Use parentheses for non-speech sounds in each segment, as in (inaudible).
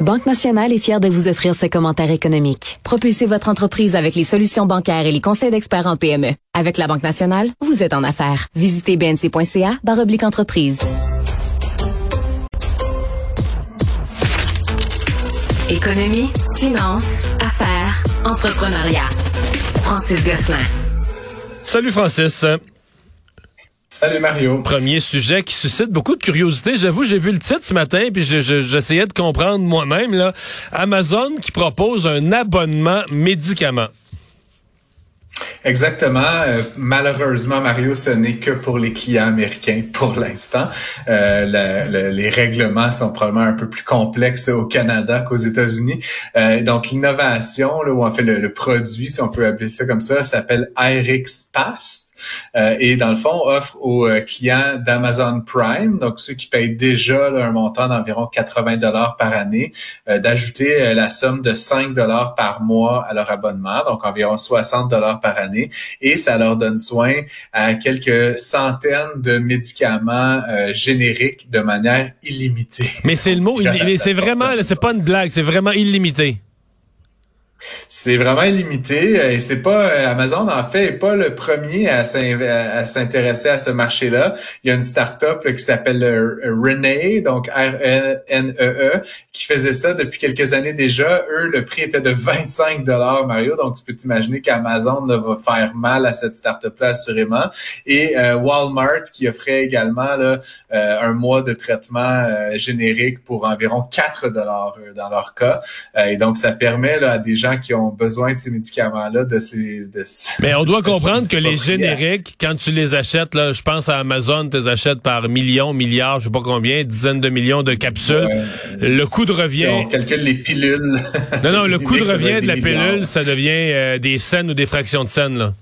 Banque Nationale est fière de vous offrir ce commentaire économique. Propulsez votre entreprise avec les solutions bancaires et les conseils d'experts en PME. Avec la Banque Nationale, vous êtes en affaires. Visitez bnc.ca oblique entreprise. Économie, finance, affaires, entrepreneuriat. Francis Gosselin. Salut Francis. Salut Mario. Premier sujet qui suscite beaucoup de curiosité. J'avoue, j'ai vu le titre ce matin puis j'essayais de comprendre moi-même là. Amazon qui propose un abonnement médicament. Exactement. Euh, malheureusement, Mario, ce n'est que pour les clients américains pour l'instant. Euh, les règlements sont probablement un peu plus complexes au Canada qu'aux États-Unis. Euh, donc, l'innovation, ou en fait le, le, produit, si on peut appeler ça comme ça, s'appelle IRIX Pass. Euh, et dans le fond offre aux euh, clients d'Amazon Prime, donc ceux qui payent déjà un montant d'environ 80 dollars par année, euh, d'ajouter la somme de 5 dollars par mois à leur abonnement, donc environ 60 dollars par année, et ça leur donne soin à quelques centaines de médicaments génériques de manière illimitée. Mais c'est le mot, (laughs) mais c'est vraiment, c'est pas une blague, c'est vraiment illimité. C'est vraiment illimité et c'est pas euh, Amazon en fait est pas le premier à s'intéresser à ce marché-là. Il y a une start-up qui s'appelle euh, Renee, donc R N E E, qui faisait ça depuis quelques années déjà. Eux, le prix était de 25 dollars Mario, donc tu peux t'imaginer qu'Amazon va faire mal à cette start-up-là assurément. Et euh, Walmart qui offrait également là, un mois de traitement générique pour environ 4 dollars dans leur cas. et donc ça permet là, à des gens qui ont besoin de ces médicaments-là, de ces... De Mais on doit comprendre que les génériques, quand tu les achètes, là, je pense à Amazon, tu les achètes par millions, milliards, je sais pas combien, dizaines de millions de capsules. le coût de revient... Si on calcule les pilules... non, non, le (laughs) coût de revient de la pilule, ça devient euh, des scènes ou des fractions de scènes, là.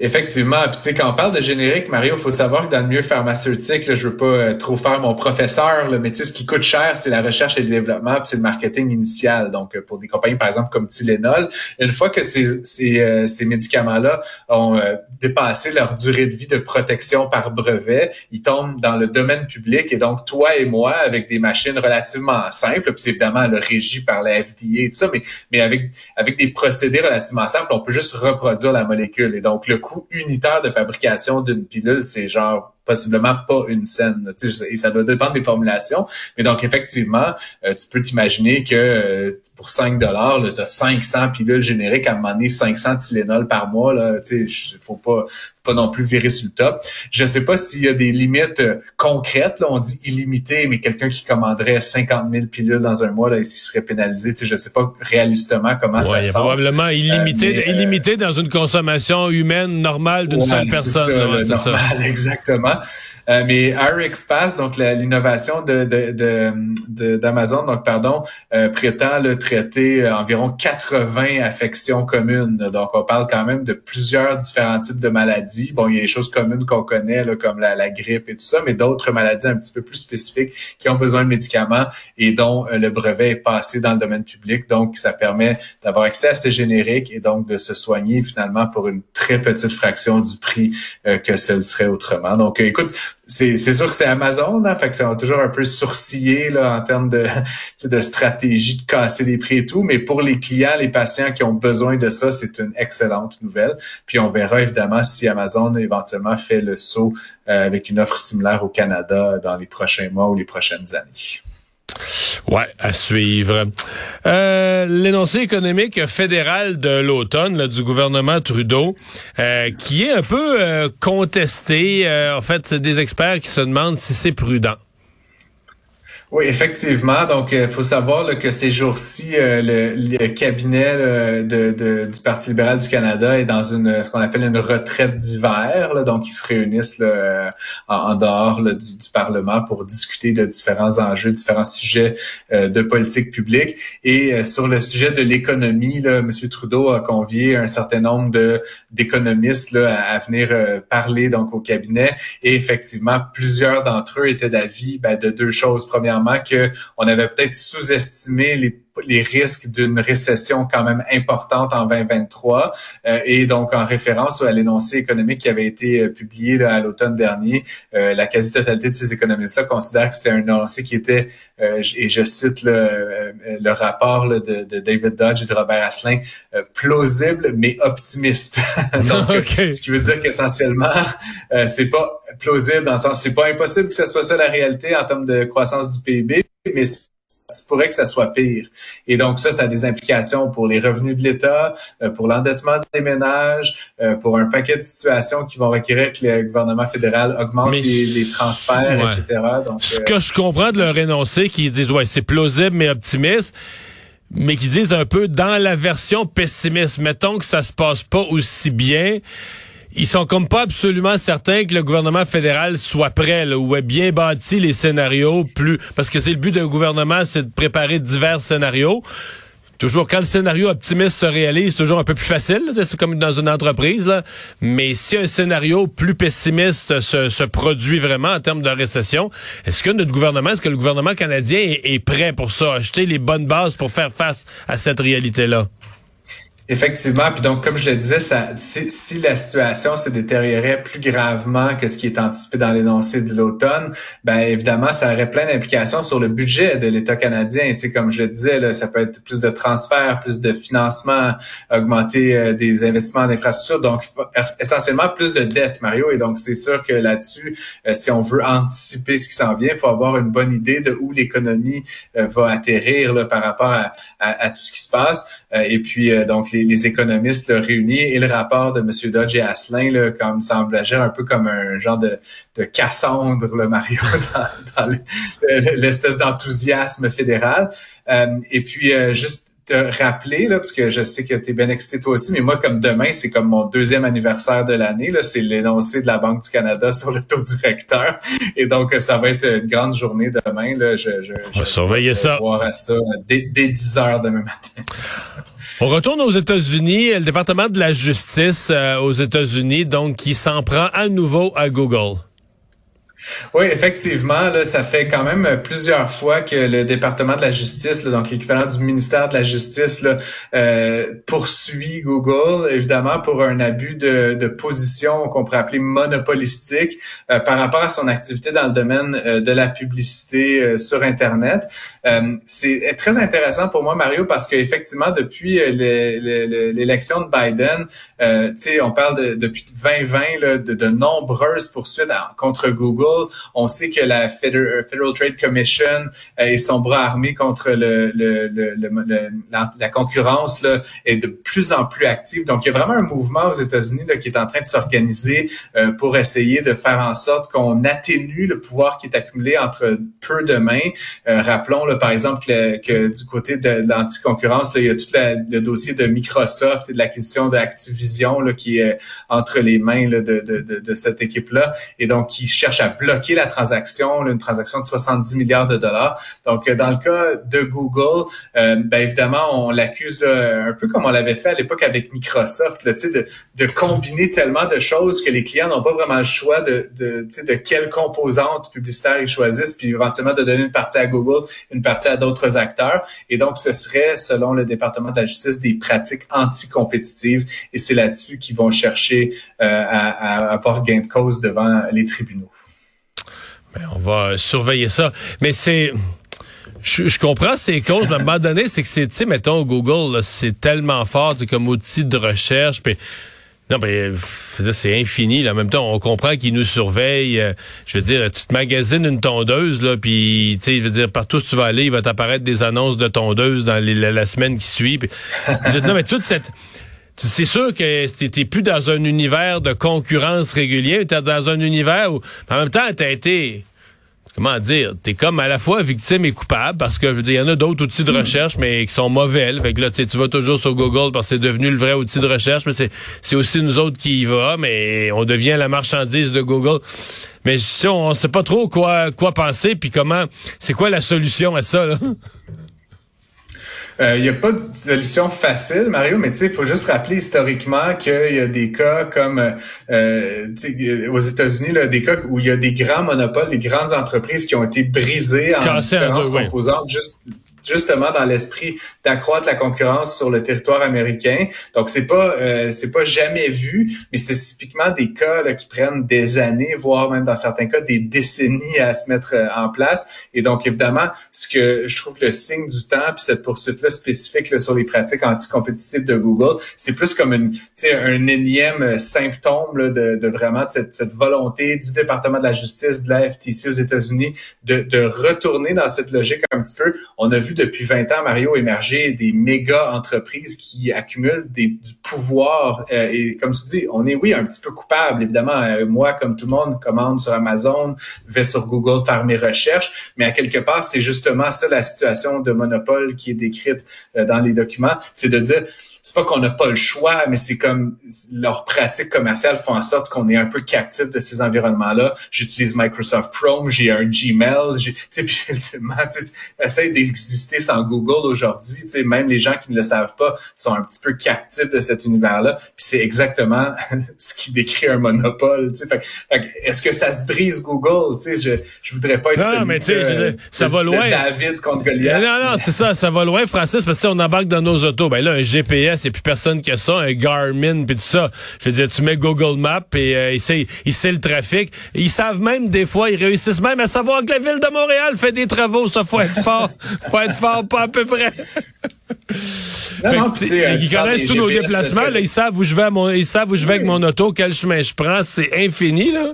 Effectivement. Puis tu sais, quand on parle de générique, Mario, faut savoir que dans le milieu pharmaceutique, là, je veux pas euh, trop faire mon professeur, là, mais tu sais, ce qui coûte cher, c'est la recherche et le développement, puis c'est le marketing initial. Donc, euh, pour des compagnies, par exemple, comme Tylenol, une fois que ces, ces, euh, ces médicaments-là ont dépassé leur durée de vie de protection par brevet, ils tombent dans le domaine public. Et donc, toi et moi, avec des machines relativement simples, puis c'est évidemment le régi par la FDA et tout ça, mais, mais avec, avec des procédés relativement simples, on peut juste reproduire la molécule. Et donc, le unitaire de fabrication d'une pilule, c'est genre possiblement pas une scène. Et ça doit dépendre des formulations. Mais donc, effectivement, euh, tu peux t'imaginer que euh, pour 5 dollars, tu as 500 pilules génériques à demander 500 Tylenol par mois. Là, faut pas pas non plus virer sur le top. Je sais pas s'il y a des limites euh, concrètes. Là, on dit illimité, mais quelqu'un qui commanderait 50 000 pilules dans un mois, là, il serait pénalisé. Tu sais, je sais pas réalistement comment ça sort. Probablement illimité, illimité dans une consommation humaine normale d'une seule personne. C'est ça, normal, (laughs) exactement. Euh, mais RX Pass, donc l'innovation de, d'Amazon, donc pardon, euh, prétend le traiter euh, environ 80 affections communes. Donc on parle quand même de plusieurs différents types de maladies. Bon, il y a des choses communes qu'on connaît, là, comme la, grippe et tout ça, mais d'autres maladies un petit peu plus spécifiques qui ont besoin de médicaments et dont le brevet est passé dans le domaine public. Donc ça permet d'avoir accès à ces génériques et donc de se soigner finalement pour une très petite fraction du prix que ce serait autrement. Donc écoute, c'est sûr que c'est Amazon, hein, fait que ça va toujours un peu sourciller là, en termes de, (laughs) de stratégie de casser les prix et tout, mais pour les clients, les patients qui ont besoin de ça, c'est une excellente nouvelle. Puis on verra évidemment si Amazon éventuellement fait le saut euh, avec une offre similaire au Canada dans les prochains mois ou les prochaines années. Ouais, à suivre. Euh, L'énoncé économique fédéral de l'automne du gouvernement Trudeau, euh, qui est un peu euh, contesté. Euh, en fait, c'est des experts qui se demandent si c'est prudent. Oui, effectivement. Donc, il faut savoir que ces jours-ci, euh, le, cabinet de, du Parti libéral du Canada est dans une ce qu'on appelle une retraite d'hiver. Donc, ils se réunissent là, en, dehors du, du, Parlement pour discuter de différents enjeux, différents sujets euh, de politique publique. Et euh, sur le sujet de l'économie, M. Trudeau a convié un certain nombre de d'économistes à, à, venir parler donc au cabinet. Et effectivement, plusieurs d'entre eux étaient d'avis ben, de deux choses. Premièrement, qu'on avait peut-être sous-estimé les les risques d'une récession quand même importante en 2023 et donc en référence à l'énoncé économique qui avait été publié à l'automne dernier, la quasi-totalité de ces économistes-là considèrent que c'était un énoncé qui était, et je cite le, le rapport de, de, David Dodge et de Robert Asselin, plausible mais optimiste. (laughs) donc, (laughs) ce qui veut dire qu'essentiellement, c'est pas plausible dans le sens, c'est pas impossible que ce soit ça la réalité en termes de croissance du PIB, mais ça pourrait que ça soit pire. Et donc ça, ça a des implications pour les revenus de l'État, euh, pour l'endettement des ménages, euh, pour un paquet de situations qui vont requérir que le gouvernement fédéral augmente les, transferts, etc. Donc, Ce euh, que je comprends de leur énoncé, qui disent ouais, c'est plausible mais optimiste mais qui disent un peu dans la version pessimiste. Mettons que ça se passe pas aussi bien ils sont comme pas absolument certains que le gouvernement fédéral soit prêt ou ait bien bâti les scénarios plus parce que c'est le but d'un gouvernement, c'est de préparer divers scénarios. Toujours quand le scénario optimiste se réalise, c'est toujours un peu plus facile. C'est comme dans une entreprise. Là. Mais si un scénario plus pessimiste se, produit vraiment en termes de récession, est-ce que notre gouvernement, est-ce que le gouvernement canadien est, est prêt pour ça, acheter les bonnes bases pour faire face à cette réalité-là? Effectivement, puis donc comme je le disais, ça, si, si, la situation se détériorait plus gravement que ce qui est anticipé dans l'énoncé de l'automne, ben évidemment, ça aurait plein d'implications sur le budget de l'État canadien. Tu sais, comme je le disais, là, ça peut être plus de transferts, plus de financement, augmenter euh, des investissements en infrastructure, donc essentiellement plus de dettes, Mario. Et donc c'est sûr que là-dessus, euh, si on veut anticiper ce qui s'en vient, il faut avoir une bonne idée de où l'économie euh, va atterrir là, par rapport à, à, tout ce qui se passe. et puis donc les, économistes le réunis et le rapport de M. Dodge et Asselin, là, comme semble agir un peu comme un genre de, de Cassandre, le Mario, (laughs) dans, l'espèce d'enthousiasme fédéral. Euh, et puis, euh, juste te rappeler, là, parce que je sais que tu es bien excité toi aussi, mais moi, comme demain, c'est comme mon deuxième anniversaire de l'année, là, c'est l'énoncé de la Banque du Canada sur le taux directeur. Et donc, ça va être une grande journée demain. Là. Je, je, On va surveiller ça. Voir ça dès, dès 10 heures demain matin. On retourne aux États-Unis. Le département de la justice euh, aux États-Unis, donc, qui s'en prend à nouveau à Google. Oui, effectivement, là, ça fait quand même plusieurs fois que le département de la justice, donc l'équivalent du ministère de la justice, là, euh, poursuit Google, évidemment, pour un abus de, de position qu'on pourrait appeler monopolistique euh, par rapport à son activité dans le domaine euh, de la publicité euh, sur Internet. c'est très intéressant pour moi, Mario, parce qu'effectivement, depuis l'élection de Biden, on parle de, depuis 2020 là, de, de nombreuses poursuites contre Google on sait que la Federal, Trade Commission euh, et son bras armé contre le, la, concurrence là, est de plus en plus active. Donc, il y a vraiment un mouvement aux États-Unis qui est en train de s'organiser euh, pour essayer de faire en sorte qu'on atténue le pouvoir qui est accumulé entre peu de mains. Euh, rappelons, là, par exemple, que, du côté de, l'anticoncurrence, il y a tout le dossier de Microsoft et de l'acquisition d'Activision qui est entre les mains de, de, de, cette équipe-là et donc qui cherche à la transaction, une transaction de 70 milliards de dollars. Donc, euh, dans le cas de Google, euh, ben évidemment, on l'accuse un peu comme on l'avait fait à l'époque avec Microsoft, là, de, de combiner tellement de choses que les clients n'ont pas vraiment le choix de, de, de quelles composantes publicitaires ils choisissent, puis éventuellement de donner une partie à Google, une partie à d'autres acteurs. Et donc, ce serait, selon le département de la justice, des pratiques anticompétitives. Et c'est là-dessus qu'ils vont chercher euh, à, à avoir gain de cause devant les tribunaux. Ben, on va surveiller ça. Mais c'est... Je, comprends ces causes, mais à un moment donné, c'est que c'est, tu sais, mettons, Google, c'est tellement fort, comme outil de recherche, puis... Non, ben, c'est infini. En même temps, on comprend qu'ils nous surveillent. Euh, je veux dire, tu te magasines une tondeuse, là, puis, tu sais, je veux dire, partout où tu vas aller, il va t'apparaître des annonces de tondeuse dans la, semaine qui suit. non, mais toute cette c'est sûr que t'es plus dans un univers de concurrence régulier, t'es dans un univers où, en même temps, t'as été, comment dire, t'es comme à la fois victime et coupable, parce que, je veux dire, il y en a d'autres outils de recherche, mais qui sont mauvais. Fait que là, tu vas toujours sur Google parce que c'est devenu le vrai outil de recherche, mais c'est aussi nous autres qui y va, mais on devient la marchandise de Google. Mais on, on sait pas trop quoi, quoi penser, puis comment, c'est quoi la solution à ça, là? Il euh, n'y a pas de solution facile, Mario, mais il faut juste rappeler historiquement qu'il y a des cas comme euh, euh aux États-Unis, des cas où il y a des grands monopoles, des grandes entreprises qui ont été brisées en différentes composantes juste justement dans l'esprit d'accroître la concurrence sur le territoire américain. Donc c'est pas euh, c'est pas jamais vu, mais c'est typiquement des cas là, qui prennent des années, voire même dans certains cas des décennies à se mettre euh, en place. Et donc évidemment, ce que je trouve que le signe du temps puis cette poursuite là spécifique là, sur les pratiques anticompétitives de Google, c'est plus comme une un énième symptôme là, de, de, vraiment cette, cette volonté du département de la justice de la FTC aux États-Unis de, de retourner dans cette logique un petit peu. On a vu depuis 20 ans, Mario, émerger des méga entreprises qui accumulent du pouvoir. Euh, et comme tu dis, on est, oui, un petit peu coupable. Évidemment, euh, moi, comme tout le monde, commande sur Amazon, vais sur Google faire mes recherches. Mais à quelque part, c'est justement ça la situation de monopole qui est décrite euh, dans les documents. C'est de dire, c'est pas qu'on n'a pas le choix, mais c'est comme leurs pratiques commerciales font en sorte qu'on est un peu captif de ces environnements-là. J'utilise Microsoft Chrome, j'ai un Gmail, tu sais, (laughs) puis ultimement, tu essaye d'exister sans Google aujourd'hui. Tu sais, même les gens qui ne le savent pas sont un petit peu captifs de cet univers-là. Puis c'est exactement (laughs) ce qui décrit un monopole. Tu sais, est-ce que ça se brise Google Tu sais, je je voudrais pas être non, mais tu sais, ça va loin. David contre Goliath. Non, non, c'est ça, ça va loin, Francis, parce que on embarque dans nos autos. Ben là, un GPS c'est plus personne qui a ça, un Garmin puis tout ça. Je veux dire, tu mets Google Maps et euh, il, sait, il sait le trafic. Ils savent même des fois, ils réussissent même à savoir que la ville de Montréal fait des travaux. Ça faut être fort, faut être fort, pas à peu près. (laughs) ils connaissent tous nos déplacements. Là, ils savent où je vais, mon, ils savent où je vais avec mon auto, quel chemin je prends. C'est infini là.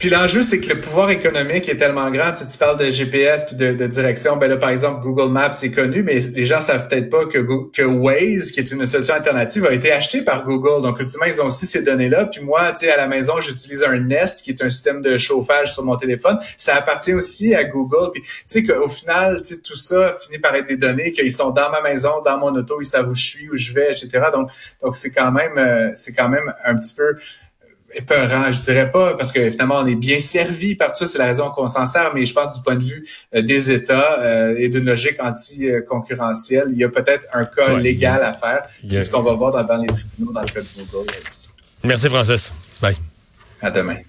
Puis l'enjeu, c'est que le pouvoir économique est tellement grand. Tu, tu parles de GPS puis de, de, direction. Ben là, par exemple, Google Maps c'est connu, mais les gens savent peut-être pas que, que Waze, qui est une solution alternative, a été acheté par Google. Donc, ultimement, ils ont aussi ces données-là. Puis moi, tu sais, à la maison, j'utilise un Nest, qui est un système de chauffage sur mon téléphone. Ça appartient aussi à Google. Puis tu sais qu'au final, tu sais, tout ça finit par être des données qu'ils sont dans ma maison, dans mon auto, ils savent où je suis, où je vais, etc. Donc, donc c'est quand même, euh, c'est quand même un petit peu épeurant, je dirais pas, parce que finalement on est bien servi par tout ça, c'est la raison qu'on s'en sert, mais je pense du point de vue euh, des États euh, et d'une logique anti-concurrentielle, il y a peut-être un cas légal à faire. C'est ce qu'on va voir dans, les tribunaux dans le cas de Google. Merci Francis. Bye. À demain.